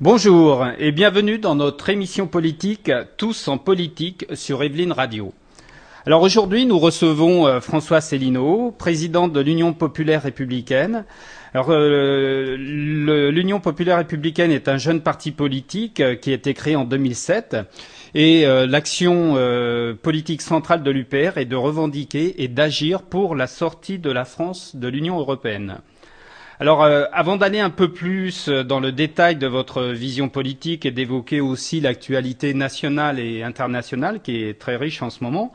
Bonjour et bienvenue dans notre émission politique Tous en politique sur Evelyne Radio. Alors aujourd'hui, nous recevons euh, François Célineau, président de l'Union populaire républicaine. Alors euh, l'Union populaire républicaine est un jeune parti politique euh, qui a été créé en 2007 et l'action politique centrale de l'UPR est de revendiquer et d'agir pour la sortie de la France de l'Union européenne. Alors, avant d'aller un peu plus dans le détail de votre vision politique et d'évoquer aussi l'actualité nationale et internationale qui est très riche en ce moment,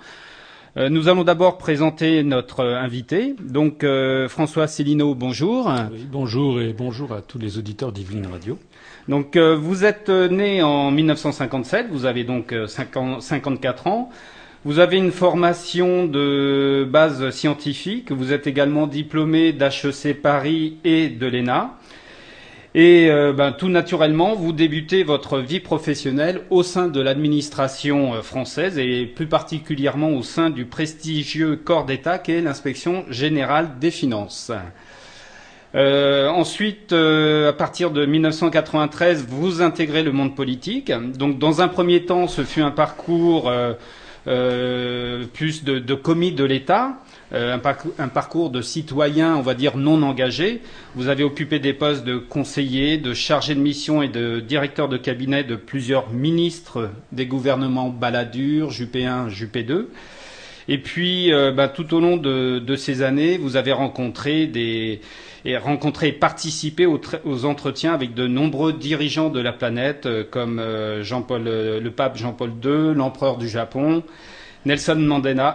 euh, nous allons d'abord présenter notre invité. Donc euh, François Célineau, bonjour. bonjour et bonjour à tous les auditeurs d'Yveline Radio. Donc euh, vous êtes né en 1957, vous avez donc 54 ans. Vous avez une formation de base scientifique, vous êtes également diplômé d'HEC Paris et de l'ENA. Et euh, ben, tout naturellement, vous débutez votre vie professionnelle au sein de l'administration euh, française et plus particulièrement au sein du prestigieux corps d'État qu'est l'inspection générale des finances. Euh, ensuite, à partir de 1993, vous intégrez le monde politique. Donc, dans un premier temps, ce fut un parcours plus de, de commis de l'État. Euh, un, parcours, de citoyen, on va dire, non engagé. Vous avez occupé des postes de conseiller, de chargé de mission et de directeur de cabinet de plusieurs ministres des gouvernements Balladur, Juppé 1, Juppé 2. Et puis, euh, bah, tout au long de, ces années, vous avez rencontré des et rencontré et participé aux, entretiens avec de nombreux dirigeants de la planète, euh, comme Jean-Paul, le pape Jean-Paul II, l'empereur du Japon, Nelson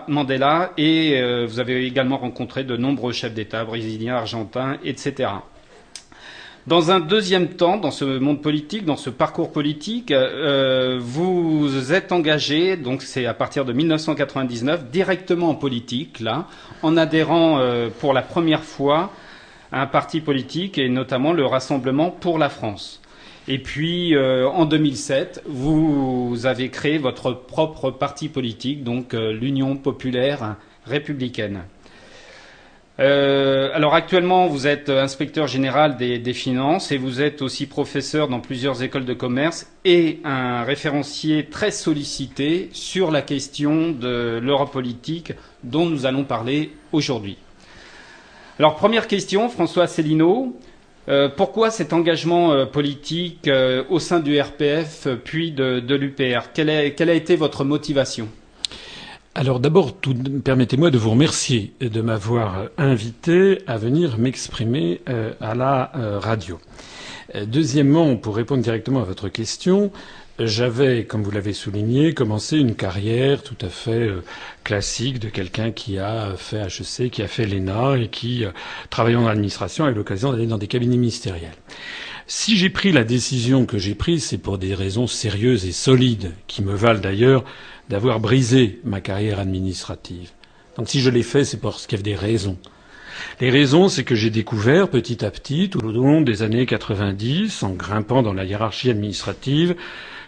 Mandela, et euh, vous avez également rencontré de nombreux chefs d'État brésiliens, argentins, etc. Dans un deuxième temps, dans ce monde politique, dans ce parcours politique, euh, vous êtes engagé, donc c'est à partir de 1999, directement en politique, là, en adhérant euh, pour la première fois un parti politique et notamment le Rassemblement pour la France. Et puis, euh, en 2007, vous avez créé votre propre parti politique, donc euh, l'Union populaire républicaine. Euh, alors actuellement, vous êtes inspecteur général des, des, finances et vous êtes aussi professeur dans plusieurs écoles de commerce et un référencier très sollicité sur la question de l'Europe politique dont nous allons parler aujourd'hui. Alors première question, François Célineau. Euh, pourquoi cet engagement euh, politique euh, au sein du RPF puis de, l'UPR quelle, a été votre motivation? Alors d'abord, permettez-moi de vous remercier de m'avoir invité à venir m'exprimer à la radio. Deuxièmement, pour répondre directement à votre question, j'avais, comme vous l'avez souligné, commencé une carrière tout à fait euh, classique de quelqu'un qui a fait HEC, qui a fait l'ENA et qui, euh, travaillant dans l'administration, a eu l'occasion d'aller dans des cabinets ministériels. Si j'ai pris la décision que j'ai prise, c'est pour des raisons sérieuses et solides, qui me valent d'ailleurs d'avoir brisé ma carrière administrative. Donc si je l'ai fait, c'est parce qu'il y avait des raisons. Les raisons, c'est que j'ai découvert petit à petit, tout au long des années 90, en grimpant dans la hiérarchie administrative,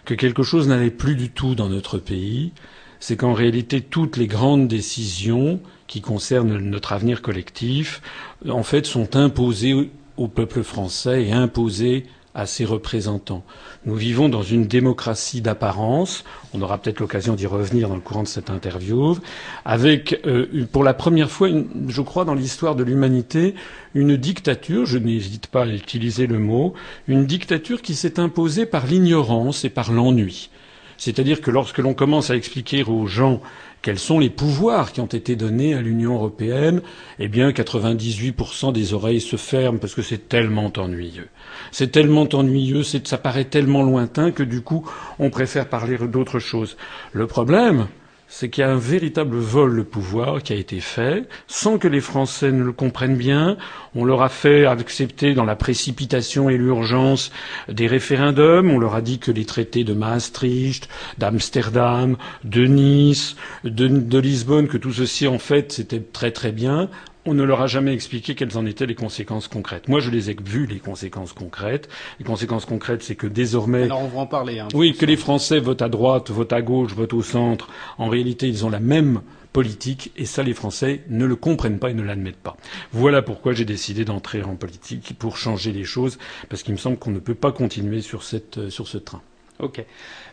que quelque chose n'allait plus du tout dans notre pays, c'est qu'en réalité toutes les grandes décisions qui concernent notre avenir collectif, en fait, sont imposées au peuple français et imposées à ses représentants. Nous vivons dans une démocratie d'apparence, on aura peut-être l'occasion d'y revenir dans le courant de cette interview, avec euh, pour la première fois, je crois, dans l'histoire de l'humanité, une dictature, je n'hésite pas à utiliser le mot, une dictature qui s'est imposée par l'ignorance et par l'ennui. C'est-à-dire que lorsque l'on commence à expliquer aux gens quels sont les pouvoirs qui ont été donnés à l'Union européenne, eh bien 98% des oreilles se ferment parce que c'est tellement ennuyeux. C'est tellement ennuyeux, ça paraît tellement lointain que du coup on préfère parler d'autre chose. Le problème, c'est qu'il y a un véritable vol de pouvoir qui a été fait, sans que les Français ne le comprennent bien. On leur a fait accepter dans la précipitation et l'urgence des référendums. On leur a dit que les traités de Maastricht, d'Amsterdam, de Nice, de, Lisbonne, que tout ceci, en fait, c'était très très bien. On ne leur a jamais expliqué quelles en étaient les conséquences concrètes. Moi, je les ai vues, les conséquences concrètes. Les conséquences concrètes, c'est que désormais... Alors, on va en parler. Hein, oui, que les Français votent à droite, votent à gauche, votent au centre. En réalité, ils ont la même politique, et ça, les Français ne le comprennent pas et ne l'admettent pas. Voilà pourquoi j'ai décidé d'entrer en politique, pour changer les choses, parce qu'il me semble qu'on ne peut pas continuer sur, cette, sur ce train. Ok.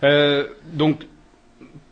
Euh, donc,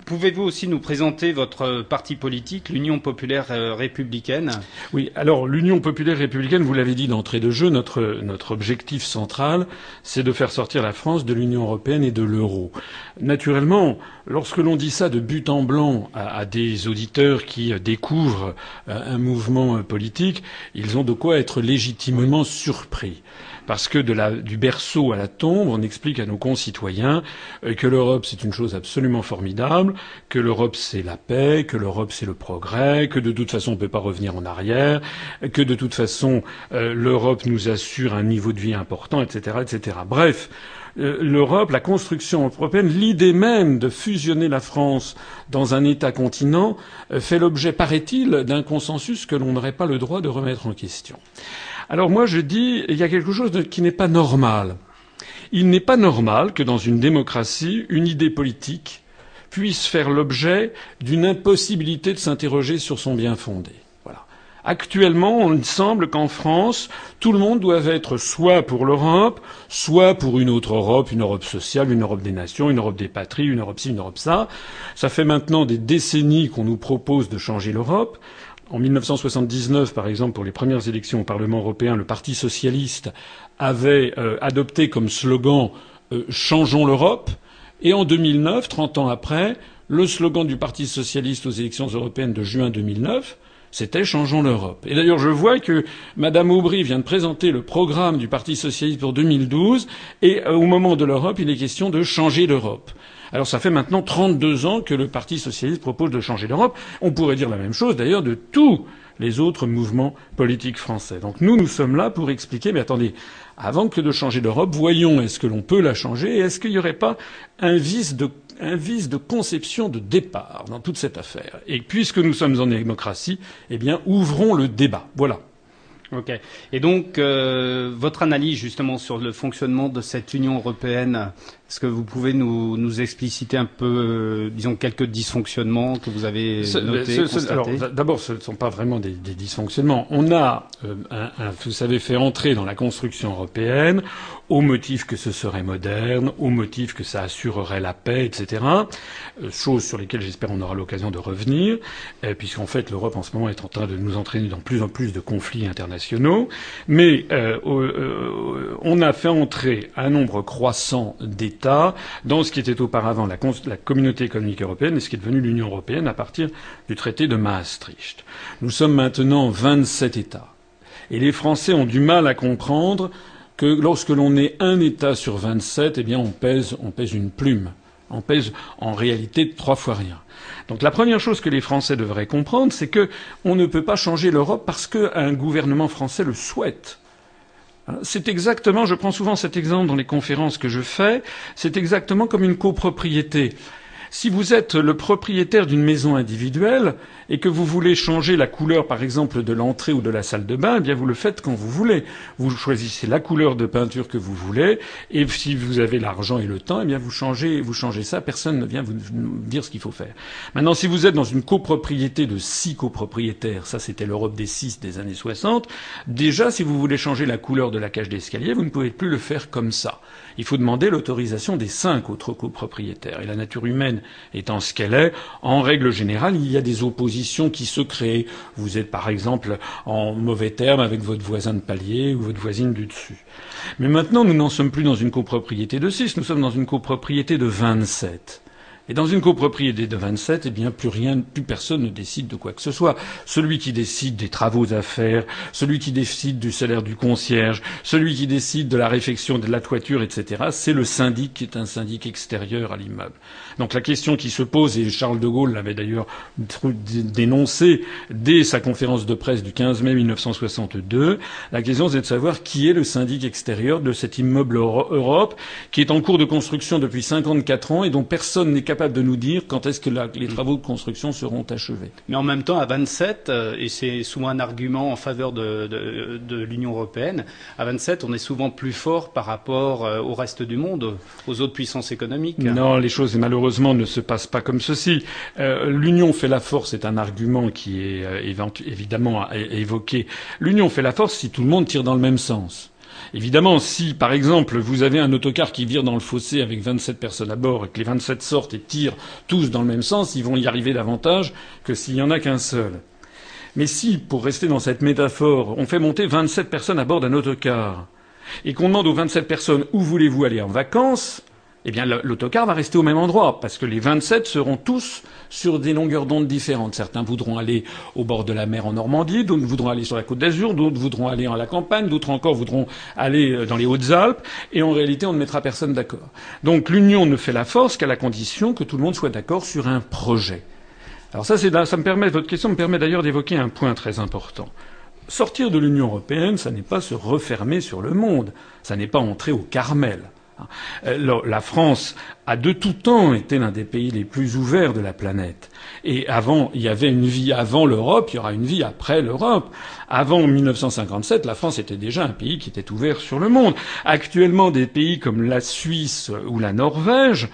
Pouvez-vous aussi nous présenter votre parti politique, l'Union populaire euh, républicaine? Oui, alors l'Union populaire républicaine, vous l'avez dit d'entrée de jeu, notre, objectif central, c'est de faire sortir la France de l'Union européenne et de l'euro. Naturellement, lorsque l'on dit ça de but en blanc à, des auditeurs qui découvrent euh, un mouvement politique, ils ont de quoi être légitimement surpris parce que du berceau à la tombe, on explique à nos concitoyens euh, que l'Europe c'est une chose absolument formidable, que l'Europe c'est la paix, que l'Europe c'est le progrès, que de toute façon on ne peut pas revenir en arrière, que de toute façon euh, l'Europe nous assure un niveau de vie important, etc., etc. Bref. Euh, L'Europe, la construction européenne, l'idée même de fusionner la France dans un État-continent fait l'objet, paraît-il, d'un consensus que l'on n'aurait pas le droit de remettre en question. Alors moi je dis, il y a quelque chose qui n'est pas normal. Il n'est pas normal que dans une démocratie, une idée politique puisse faire l'objet d'une impossibilité de s'interroger sur son bien fondé. Actuellement, il semble qu'en France, tout le monde doit être soit pour l'Europe, soit pour une autre Europe, une Europe sociale, une Europe des nations, une Europe des patries, une Europe ci, une Europe ça. Ça fait maintenant des décennies qu'on nous propose de changer l'Europe. En 1979, par exemple, pour les premières élections au Parlement européen, le Parti socialiste avait euh, adopté comme slogan euh, Changeons l'Europe. Et en 2009, 30 ans après, le slogan du Parti socialiste aux élections européennes de juin 2009, c'était Changeons l'Europe. Et d'ailleurs, je vois que Madame Aubry vient de présenter le programme du Parti socialiste pour 2012, et euh, au moment de l'Europe, il est question de changer l'Europe. Alors ça fait maintenant 32 ans que le Parti socialiste propose de changer l'Europe. On pourrait dire la même chose d'ailleurs de tous les autres mouvements politiques français. Donc nous, nous sommes là pour expliquer, mais attendez, avant que de changer l'Europe, voyons est-ce que l'on peut la changer? Et est-ce qu'il n'y aurait pas un vice de conception de départ dans toute cette affaire? Et puisque nous sommes en démocratie, eh bien, ouvrons le débat. Voilà. Ok. Et donc, euh, votre analyse justement sur le fonctionnement de cette Union européenne, est-ce que vous pouvez nous, nous expliciter un peu, euh, disons, quelques dysfonctionnements que vous avez notés, Alors, d'abord, ce ne sont pas vraiment des, des dysfonctionnements. On a, euh, un, un, vous savez, fait entrer dans la construction européenne au motif que ce serait moderne, au motif que ça assurerait la paix, etc. Euh, choses sur lesquelles j'espère on aura l'occasion de revenir, euh, puisqu'en fait l'Europe en ce moment est en train de nous entraîner dans plus en plus de conflits internationaux. Mais euh, euh on a fait entrer un nombre croissant d'États dans ce qui était auparavant la, communauté économique européenne et ce qui est devenu l'Union européenne à partir du traité de Maastricht. Nous sommes maintenant 27 États. Et les Français ont du mal à comprendre que lorsque l'on est un État sur 27, eh bien on pèse, on pèse une plume. On pèse en réalité trois fois rien. Donc la première chose que les Français devraient comprendre, c'est que on ne peut pas changer l'Europe parce qu'un gouvernement français le souhaite. C'est exactement, je prends souvent cet exemple dans les conférences que je fais, c'est exactement comme une copropriété. Si vous êtes le propriétaire d'une maison individuelle et que vous voulez changer la couleur, par exemple, de l'entrée ou de la salle de bain, eh bien vous le faites quand vous voulez. Vous choisissez la couleur de peinture que vous voulez, et si vous avez l'argent et le temps, eh bien vous changez, vous changez ça. Personne ne vient vous dire ce qu'il faut faire. Maintenant, si vous êtes dans une copropriété de six copropriétaires, ça c'était l'Europe des six des années 60, déjà si vous voulez changer la couleur de la cage d'escalier, vous ne pouvez plus le faire comme ça. Il faut demander l'autorisation des cinq autres copropriétaires. Et la nature humaine étant ce qu'elle est, en règle générale, il y a des oppositions qui se créent. Vous êtes par exemple en mauvais terme avec votre voisin de palier ou votre voisine du dessus. Mais maintenant, nous n'en sommes plus dans une copropriété de 6, nous sommes dans une copropriété de 27. Et dans une copropriété de 27, eh bien, plus rien, plus personne ne décide de quoi que ce soit. Celui qui décide des travaux à faire, celui qui décide du salaire du concierge, celui qui décide de la réfection de la toiture, etc., c'est le syndic qui est un syndic extérieur à l'immeuble. Donc la question qui se pose, et Charles de Gaulle l'avait d'ailleurs dénoncé dès sa conférence de presse du 15 mai 1962, la question c'est de savoir qui est le syndic extérieur de cet immeuble Europe, qui est en cours de construction depuis 54 ans et dont personne n'est capable de nous dire quand est-ce que les travaux de construction seront achevés. Mais en même temps, à 27, euh, et c'est souvent un argument en faveur de, de, l'Union européenne, à 27, on est souvent plus fort par rapport euh, au reste du monde, aux autres puissances économiques. Non, les choses malheureusement ne se passent pas comme ceci. Euh, L'Union fait la force est un argument qui est évidemment évoqué. L'Union fait la force si tout le monde tire dans le même sens. Évidemment, si, par exemple, vous avez un autocar qui vire dans le fossé avec 27 personnes à bord et que les 27 sortent et tirent tous dans le même sens, ils vont y arriver davantage que s'il n'y en a qu'un seul. Mais si, pour rester dans cette métaphore, on fait monter 27 personnes à bord d'un autocar et qu'on demande aux 27 personnes où voulez-vous aller en vacances, eh bien l'autocar va rester au même endroit, parce que les 27 seront tous sur des longueurs d'onde différentes. Certains voudront aller au bord de la mer en Normandie, d'autres voudront aller sur la côte d'Azur, d'autres voudront aller en la campagne, d'autres encore voudront aller euh, dans les Hautes-Alpes, et en réalité on ne mettra personne d'accord. Donc l'union ne fait la force qu'à la condition que tout le monde soit d'accord sur un projet. Alors ça, ça me permet, votre question me permet d'ailleurs d'évoquer un point très important. Sortir de l'Union européenne, ça n'est pas se refermer sur le monde, ça n'est pas entrer au Carmel. Euh, la France a de tout temps été l'un des pays les plus ouverts de la planète. Et avant, il y avait une vie avant l'Europe, il y aura une vie après l'Europe. Avant 1957, la France était déjà un pays qui était ouvert sur le monde. Actuellement, des pays comme la Suisse ou la Norvège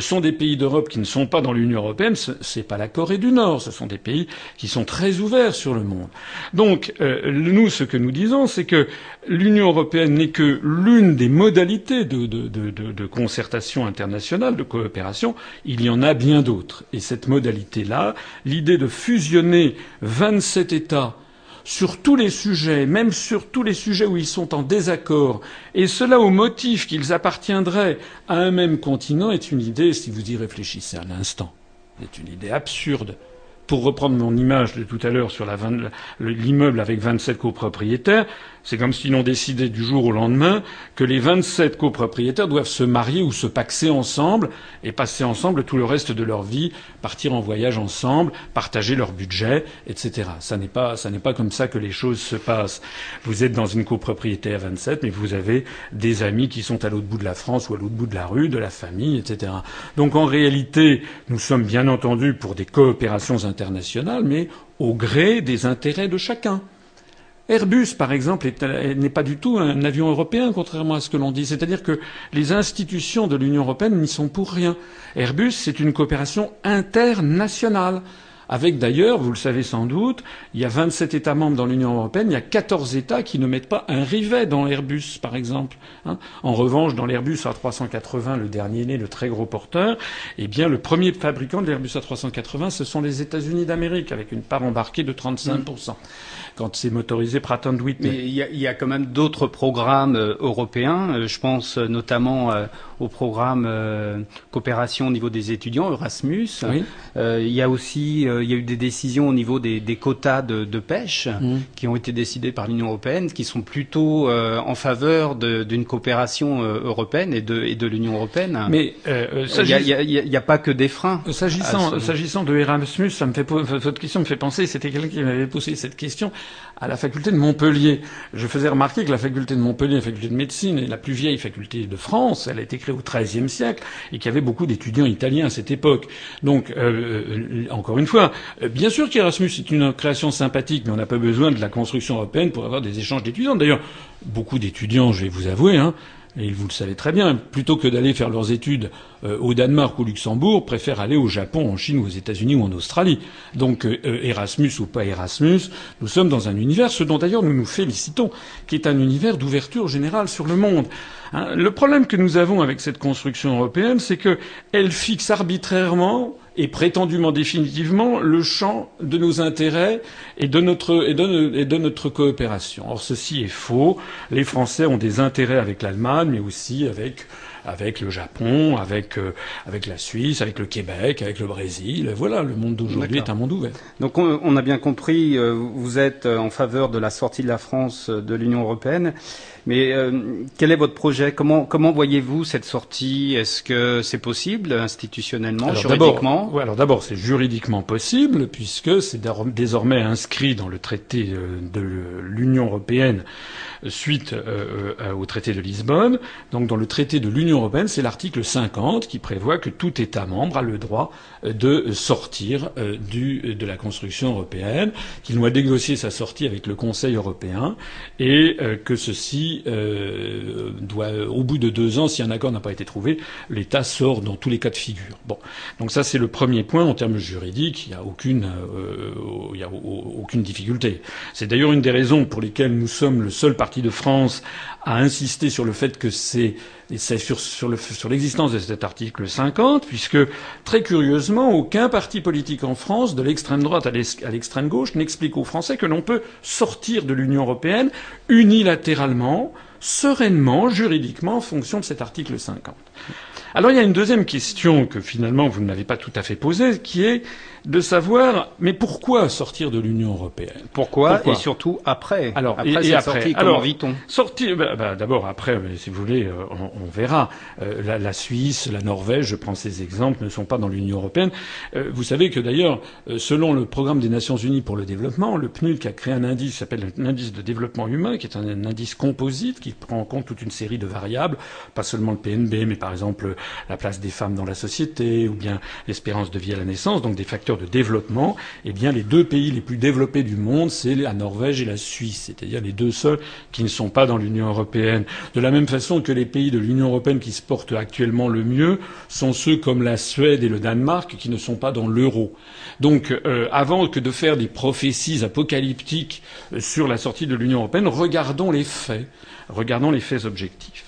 sont des pays d'Europe qui ne sont pas dans l'Union européenne, ce n'est pas la Corée du Nord, ce sont des pays qui sont très ouverts sur le monde. Donc euh, nous, ce que nous disons, c'est que l'Union européenne n'est que l'une des modalités de, de, de, de, concertation internationale, de coopération. Il y en a bien d'autres. Et cette modalité-là, l'idée de fusionner 27 États sur tous les sujets, même sur tous les sujets où ils sont en désaccord, et cela au motif qu'ils appartiendraient à un même continent, est une idée, si vous y réfléchissez à l'instant, est une idée absurde pour reprendre mon image de tout à l'heure sur l'immeuble avec 27 copropriétaires, c'est comme si l'on décidait du jour au lendemain que les 27 copropriétaires doivent se marier ou se paxer ensemble et passer ensemble tout le reste de leur vie, partir en voyage ensemble, partager leur budget, etc. Ça n'est pas, pas comme ça que les choses se passent. Vous êtes dans une copropriété à 27, mais vous avez des amis qui sont à l'autre bout de la France ou à l'autre bout de la rue, de la famille, etc. Donc en réalité, nous sommes bien entendu pour des coopérations internationales, mais au gré des intérêts de chacun. Airbus, par exemple, n'est pas du tout un avion européen, contrairement à ce que l'on dit. C'est-à-dire que les institutions de l'Union européenne n'y sont pour rien. Airbus, c'est une coopération internationale. Avec d'ailleurs, vous le savez sans doute, il y a 27 États membres dans l'Union européenne, il y a 14 États qui ne mettent pas un rivet dans Airbus, par exemple. Hein. en revanche, dans l'Airbus A380, le dernier né, le très gros porteur, eh bien, le premier fabricant de l'Airbus A380, ce sont les États-Unis d'Amérique, avec une part embarquée de 35% quand c'est motorisé Pratt Whitney. Mais il y, a, il y a quand même d'autres programmes euh, européens. Euh, je pense euh, notamment au programme coopération au niveau des étudiants Erasmus. Oui. il y a aussi il y a eu des décisions au niveau des, des quotas de, de pêche mmh. qui ont été décidées par l'Union européenne, qui sont plutôt en faveur d'une coopération européenne et de, et de l'Union européenne. Mais il n'y a, a, pas que des freins. S'agissant s'agissant de Erasmus, ça me fait votre question me fait penser. C'était quelqu'un qui m'avait posé cette question à la faculté de Montpellier. Je faisais remarquer que la faculté de Montpellier, la faculté de médecine, est la plus vieille faculté de France. Elle a été créée au XIIIe siècle et qu'il y avait beaucoup d'étudiants italiens à cette époque. Donc, euh, euh, encore une fois, euh, bien sûr qu'Erasmus est une création sympathique, mais on n'a pas besoin de la construction européenne pour avoir des échanges d'étudiants. D'ailleurs, beaucoup d'étudiants, je vais vous avouer, hein, et vous le savez très bien, plutôt que d'aller faire leurs études euh, au Danemark ou au Luxembourg, préfèrent aller au Japon, en Chine aux États-Unis ou en Australie. Donc euh, euh, Erasmus ou pas Erasmus, nous sommes dans un univers, ce dont d'ailleurs nous nous félicitons, qui est un univers d'ouverture générale sur le monde. Hein, le problème que nous avons avec cette construction européenne, c'est qu'elle fixe arbitrairement et prétendument définitivement le champ de nos intérêts et de notre, et de, et de notre coopération. Or, ceci est faux. Les Français ont des intérêts avec l'Allemagne, mais aussi avec avec le Japon, avec euh, avec la Suisse, avec le Québec, avec le Brésil. Voilà, le monde d'aujourd'hui est un monde ouvert. Donc on, on a bien compris, euh, vous êtes en faveur de la sortie de la France de l'Union européenne. Mais euh, quel est votre projet? Comment, comment voyez-vous cette sortie? Est-ce que c'est possible institutionnellement, alors juridiquement? ouais, Alors d'abord, c'est juridiquement possible puisque c'est désormais inscrit dans le traité euh, de l'Union européenne suite euh, au traité de Lisbonne. Donc dans le traité de l'Union européenne, c'est l'article 50 qui prévoit que tout État membre a le droit de sortir du, de la construction européenne, qu'il doit négocier sa sortie avec le Conseil européen et que ceci doit, au bout de deux ans, si un accord n'a pas été trouvé, l'État sort dans tous les cas de figure. Bon, donc ça c'est le premier point en termes juridiques. Il n'y a aucune, il y a aucune difficulté. C'est d'ailleurs une des raisons pour lesquelles nous sommes le seul parti de France a insisté sur le fait que c'est sur, sur l'existence de cet article 50, puisque très curieusement, aucun parti politique en France, de l'extrême droite à l'extrême gauche, n'explique aux Français que l'on peut sortir de l'Union européenne unilatéralement, sereinement, juridiquement, en fonction de cet article 50. Alors il y a une deuxième question que finalement vous n'avez pas tout à fait posée, qui est de savoir mais pourquoi sortir de l'Union européenne? Pourquoi, et surtout après? Alors après et, après sortie comment vit-on? sortir bah, bah, d'abord après si vous voulez euh, on, on verra. Euh, la, la, Suisse la Norvège je prends ces exemples ne sont pas dans l'Union européenne. Euh, vous savez que d'ailleurs selon le programme des Nations Unies pour le développement le PNUD a créé un indice qui s'appelle l'indice de développement humain qui est un, un, indice composite qui prend en compte toute une série de variables pas seulement le PNB mais par exemple la place des femmes dans la société ou bien l'espérance de vie à la naissance donc des facteurs de développement, eh bien, les deux pays les plus développés du monde, c'est la Norvège et la Suisse, c'est-à-dire les deux seuls qui ne sont pas dans l'Union européenne. De la même façon que les pays de l'Union européenne qui se portent actuellement le mieux sont ceux comme la Suède et le Danemark qui ne sont pas dans l'euro. Donc, euh, avant que de faire des prophéties apocalyptiques euh, sur la sortie de l'Union européenne, regardons les faits, regardons les faits objectifs.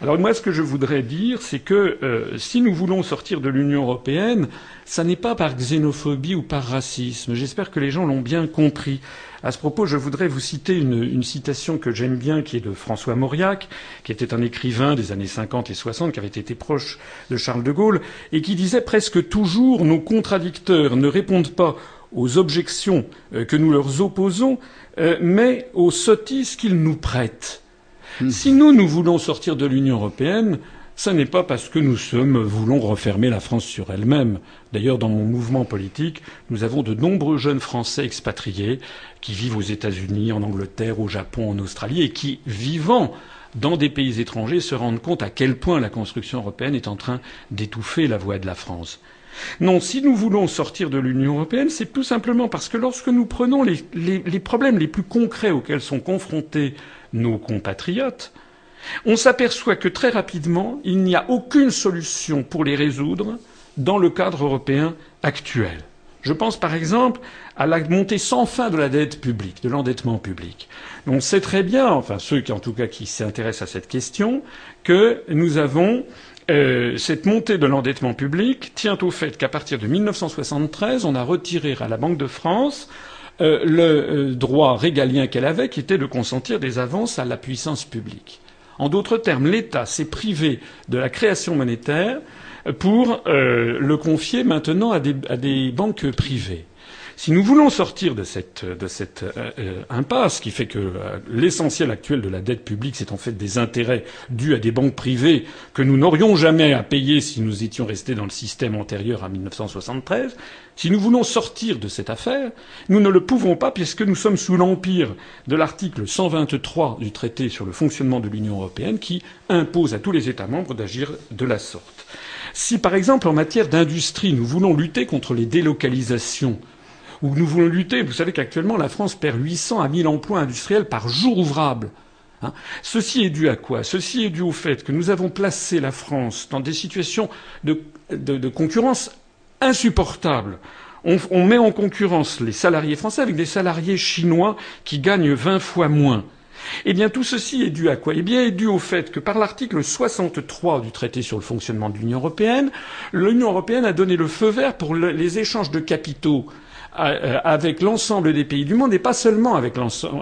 Alors moi, ce que je voudrais dire, c'est que euh, si nous voulons sortir de l'Union européenne, ça n'est pas par xénophobie ou par racisme. J'espère que les gens l'ont bien compris. À ce propos, je voudrais vous citer une, citation que j'aime bien, qui est de François Mauriac, qui était un écrivain des années 50 et 60, qui avait été proche de Charles de Gaulle, et qui disait presque toujours nos contradicteurs ne répondent pas aux objections euh, que nous leur opposons, euh, mais aux sottises qu'ils nous prêtent. Hmm. Si nous, nous voulons sortir de l'Union européenne, ce n'est pas parce que nous sommes, voulons refermer la France sur elle-même. D'ailleurs, dans mon mouvement politique, nous avons de nombreux jeunes Français expatriés qui vivent aux États-Unis, en Angleterre, au Japon, en Australie, et qui, vivant dans des pays étrangers, se rendent compte à quel point la construction européenne est en train d'étouffer la voix de la France. Non, si nous voulons sortir de l'Union européenne, c'est tout simplement parce que lorsque nous prenons les, problèmes les plus concrets auxquels sont confrontés nos compatriotes, on s'aperçoit que très rapidement, il n'y a aucune solution pour les résoudre dans le cadre européen actuel. Je pense par exemple à la montée sans fin de la dette publique, de l'endettement public. On sait très bien, enfin ceux qui en tout cas qui s'intéressent à cette question, que nous avons cette montée de l'endettement public tient au fait qu'à partir de 1973, on a retiré à la Banque de France euh, le euh, droit régalien qu'elle avait, qui était de consentir des avances à la puissance publique. En d'autres termes, l'État s'est privé de la création monétaire pour euh, le confier maintenant à des banques privées. Si nous voulons sortir de cette, de cette euh, euh, impasse qui fait que euh, l'essentiel actuel de la dette publique, c'est en fait des intérêts dus à des banques privées que nous n'aurions jamais à payer si nous étions restés dans le système antérieur à 1973, si nous voulons sortir de cette affaire, nous ne le pouvons pas puisque nous sommes sous l'empire de l'article 123 du traité sur le fonctionnement de l'Union européenne qui impose à tous les États membres d'agir de la sorte. Si, par exemple, en matière d'industrie, nous voulons lutter contre les délocalisations où nous voulons lutter. Vous savez qu'actuellement, la France perd 800 à 1000 emplois industriels par jour ouvrable. Hein. Ceci est dû à quoi? Ceci est dû au fait que nous avons placé la France dans des situations de, concurrence insupportables. On, met en concurrence les salariés français avec des salariés chinois qui gagnent 20 fois moins. Eh bien, tout ceci est dû à quoi? Eh bien, est dû au fait que par l'article 63 du traité sur le fonctionnement de l'Union européenne, l'Union européenne a donné le feu vert pour le, les échanges de capitaux avec l'ensemble des pays du monde et pas seulement avec,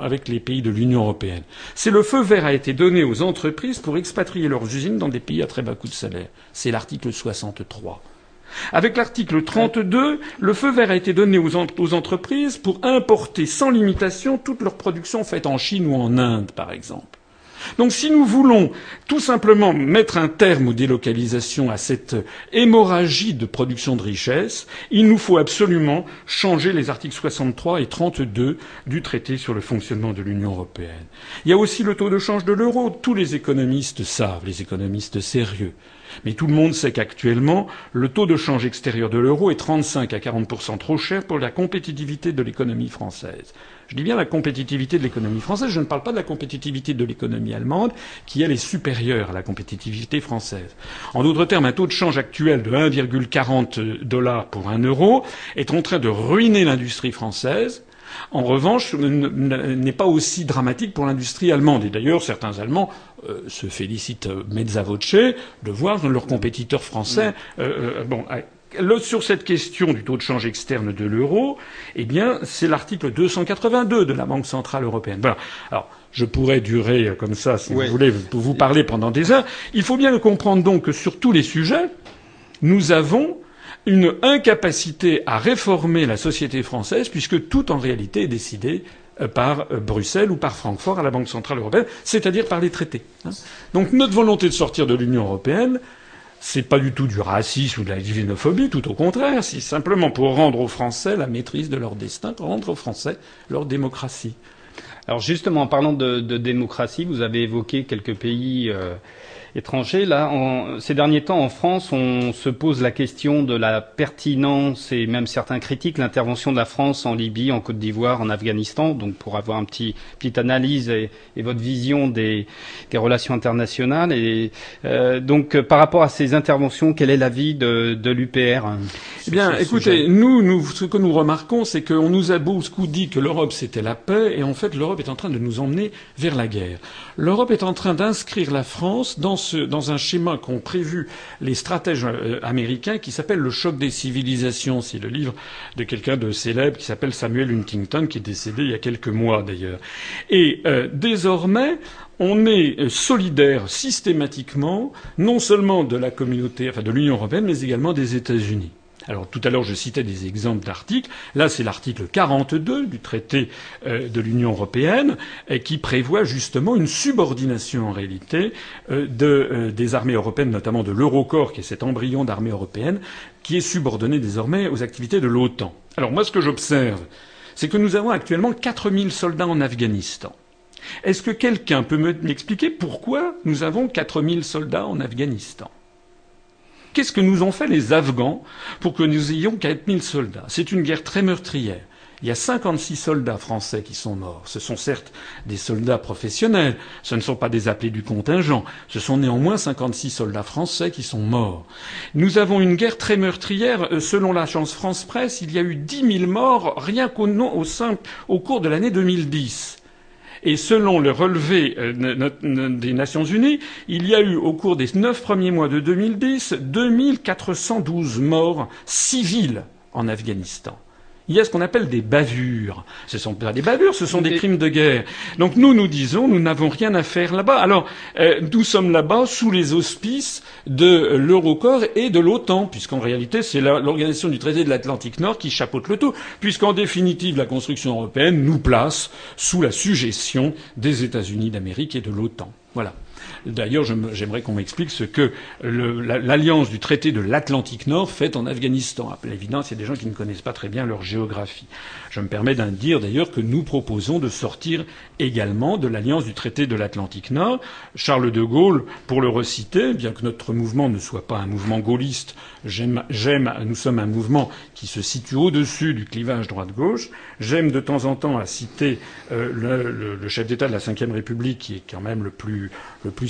avec les pays de l'Union européenne. C'est le feu vert a été donné aux entreprises pour expatrier leurs usines dans des pays à très bas coût de salaire. C'est l'article 63. Avec l'article 32, le feu vert a été donné aux, aux, entreprises pour importer sans limitation toute leur production faite en Chine ou en Inde, par exemple. Donc si nous voulons tout simplement mettre un terme aux délocalisations, à cette hémorragie de production de richesses, il nous faut absolument changer les articles 63 et 32 du traité sur le fonctionnement de l'Union européenne. Il y a aussi le taux de change de l'euro. Tous les économistes savent, les économistes sérieux, mais tout le monde sait qu'actuellement, le taux de change extérieur de l'euro est 35 à 40 trop cher pour la compétitivité de l'économie française. Je dis bien la compétitivité de l'économie française, je ne parle pas de la compétitivité de l'économie allemande, qui elle est supérieure à la compétitivité française. En d'autres termes, un taux de change actuel de 1,40 dollars pour un euro est en train de ruiner l'industrie française, en revanche, n'est pas aussi dramatique pour l'industrie allemande. Et d'ailleurs, certains Allemands euh, se félicitent euh, mezza voce de voir leurs compétiteurs français. Euh, bon, sur cette question du taux de change externe de l'euro, eh bien, c'est l'article 282 de la Banque centrale européenne. Voilà. Alors, je pourrais durer comme ça, si vous voulez, vous parler pendant des heures. Il faut bien comprendre donc que sur tous les sujets, nous avons une incapacité à réformer la société française, puisque tout en réalité est décidé euh, par euh, Bruxelles ou par Francfort à la Banque centrale européenne, c'est-à-dire par les traités. Hein. Donc notre volonté de sortir de l'Union européenne, c'est pas du tout du racisme ou de la divinophobie, tout au contraire, c'est simplement pour rendre aux Français la maîtrise de leur destin, rendre aux Français leur démocratie. Alors justement, en parlant de, démocratie, vous avez évoqué quelques pays euh, étrangers. Là, en, ces derniers temps, en France, on se pose la question de la pertinence et même certains critiquent l'intervention de la France en Libye, en Côte d'Ivoire, en Afghanistan. Donc, pour avoir un petit petite analyse et, votre vision des, des, relations internationales. Et euh, donc, par rapport à ces interventions, quel est l'avis de, de l'UPR hein, Eh bien, écoutez, nous, nous, ce que nous remarquons, c'est qu'on nous a beaucoup dit que l'Europe c'était la paix, et en fait, l'Europe est en train de nous emmener vers la guerre. L'Europe est en train d'inscrire la France dans un schéma qu'ont prévu les stratèges euh, américains qui s'appelle le choc des civilisations. C'est le livre de quelqu'un de célèbre qui s'appelle Samuel Huntington, qui est décédé il y a quelques mois d'ailleurs. Et euh, désormais, on est solidaire systématiquement, non seulement de la communauté, enfin de l'Union européenne, mais également des États-Unis. Alors tout à l'heure, je citais des exemples d'articles. Là, c'est l'article 42 du traité euh, de l'Union européenne qui prévoit justement une subordination en réalité euh, euh, des armées européennes, notamment de l'Eurocorps, qui est cet embryon d'armée européenne, qui est subordonné désormais aux activités de l'OTAN. Alors moi, ce que j'observe, c'est que nous avons actuellement 4000 soldats en Afghanistan. Est-ce que quelqu'un peut m'expliquer pourquoi nous avons 4000 soldats en Afghanistan? Qu'est-ce que nous ont fait les Afghans pour que nous ayons 4000 soldats? C'est une guerre très meurtrière. Il y a 56 soldats français qui sont morts. Ce sont certes des soldats professionnels, ce ne sont pas des appelés du contingent, ce sont néanmoins 56 soldats français qui sont morts. Nous avons une guerre très meurtrière. Euh, selon l'agence France Presse, il y a eu 10 000 morts rien qu'au au, au cours de l'année 2010. Et selon le relevé euh, des Nations Unies, il y a eu au cours des neuf premiers mois de 2010 2412 morts civils en Afghanistan il y a ce qu'on appelle des bavures. Ce ne sont pas des bavures, ce sont des crimes de guerre. Donc nous, nous disons, nous n'avons rien à faire là-bas. Alors, euh, nous sommes là-bas sous les auspices de l'Eurocorps et de l'OTAN, puisqu'en réalité, c'est l'organisation du traité de l'Atlantique Nord qui chapeaute le tout, puisqu'en définitive, la construction européenne nous place sous la suggestion des États-Unis d'Amérique et de l'OTAN. Voilà. D'ailleurs, j'aimerais qu'on m'explique ce que l'alliance du traité de l'Atlantique Nord fait en Afghanistan. À l'évidence, il y a des gens qui ne connaissent pas très bien leur géographie. Je me permets d'en dire d'ailleurs que nous proposons de sortir également de l'alliance du traité de l'Atlantique Nord. Charles de Gaulle, pour le reciter, bien que notre mouvement ne soit pas un mouvement gaulliste, j'aime, nous sommes un mouvement qui se situe au-dessus du clivage droite-gauche. J'aime de temps en temps à citer euh, le, chef d'État de la Ve République, qui est quand même le plus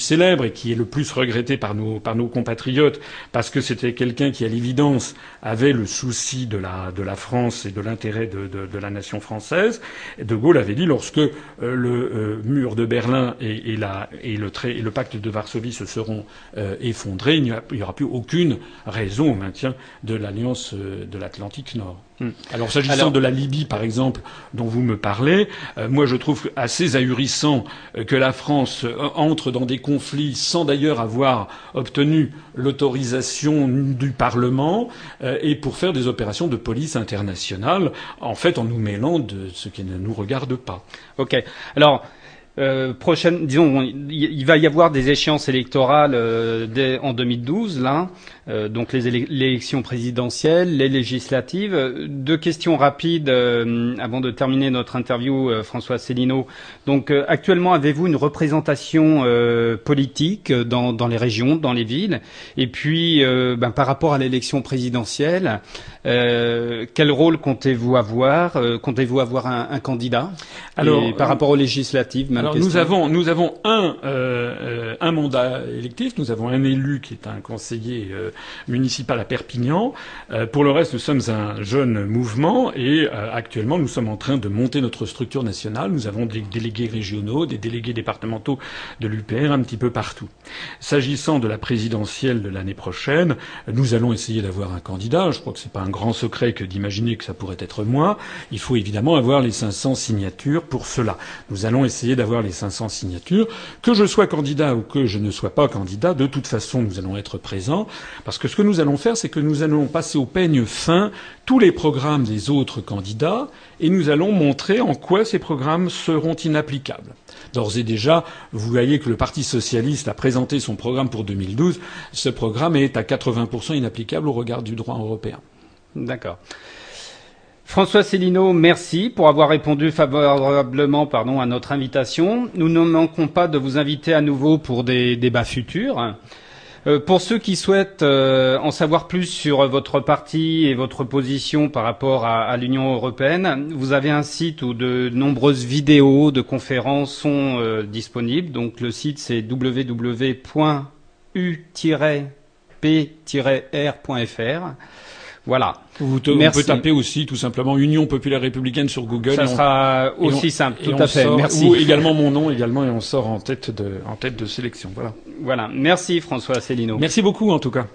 célèbre et qui est le plus regretté par nos, compatriotes, parce que c'était quelqu'un qui, à l'évidence, avait le souci de la, France et de l'intérêt de, la nation française. De Gaulle avait dit lorsque euh, le euh, mur de Berlin et, le, pacte de Varsovie se seront euh, effondrés, il n'y aura plus aucune raison au maintien de l'alliance de l'Atlantique Nord. Hmm. Alors s'agissant de la Libye, par exemple, dont vous me parlez, euh, moi je trouve assez ahurissant euh, que la France euh, entre dans des conflits sans d'ailleurs avoir obtenu l'autorisation du Parlement et pour faire des opérations de police internationale, en fait en nous mêlant de ce qui ne nous regarde pas. Ok. Alors euh, prochaine, disons, il va y avoir des échéances électorales euh, dès, en 2012, là, euh, donc les élections présidentielles, les législatives. Deux questions rapides euh, avant de terminer notre interview, euh, François Célineau. Donc, actuellement, avez-vous une représentation politique dans, les régions, dans les villes? Et puis, ben, par rapport à l'élection présidentielle, quel rôle comptez-vous avoir Comptez-vous avoir un, un candidat? Alors, Et par rapport aux législatives, alors nous avons nous avons un euh, un mandat électif, nous avons un élu qui est un conseiller euh, municipal à Perpignan. Euh, pour le reste, nous sommes un jeune mouvement et actuellement nous sommes en train de monter notre structure nationale. Nous avons des délégués régionaux, des délégués départementaux de l'UPR un petit peu partout. S'agissant de la présidentielle de l'année prochaine, nous allons essayer d'avoir un candidat. Je crois que c'est pas un grand secret que d'imaginer que ça pourrait être moi. Il faut évidemment avoir les 500 signatures pour cela. Nous allons essayer d'avoir les 500 signatures. Que je sois candidat ou que je ne sois pas candidat, de toute façon, nous allons être présents. Parce que ce que nous allons faire, c'est que nous allons passer au peigne fin tous les programmes des autres candidats et nous allons montrer en quoi ces programmes seront inapplicables. D'ores et déjà, vous voyez que le Parti socialiste a présenté son programme pour 2012. Ce programme est à 80% inapplicable au regard du droit européen. D'accord. François Célineau, merci pour avoir répondu favorablement à notre invitation. Nous ne manquons pas de vous inviter à nouveau pour des débats futurs. Euh, pour ceux qui souhaitent euh, en savoir plus sur votre parti et votre position par rapport à, à l'Union européenne, vous avez un site où de nombreuses vidéos de conférences sont euh, disponibles. Donc le site c'est www.u-p-r.fr. Voilà. Vous on peut taper aussi tout simplement Union populaire républicaine sur Google. Ça sera aussi simple, tout à fait. Merci. Ou également mon nom également et on sort en tête de en tête de sélection. Voilà. Voilà. Merci François Asselineau. Merci beaucoup en tout cas.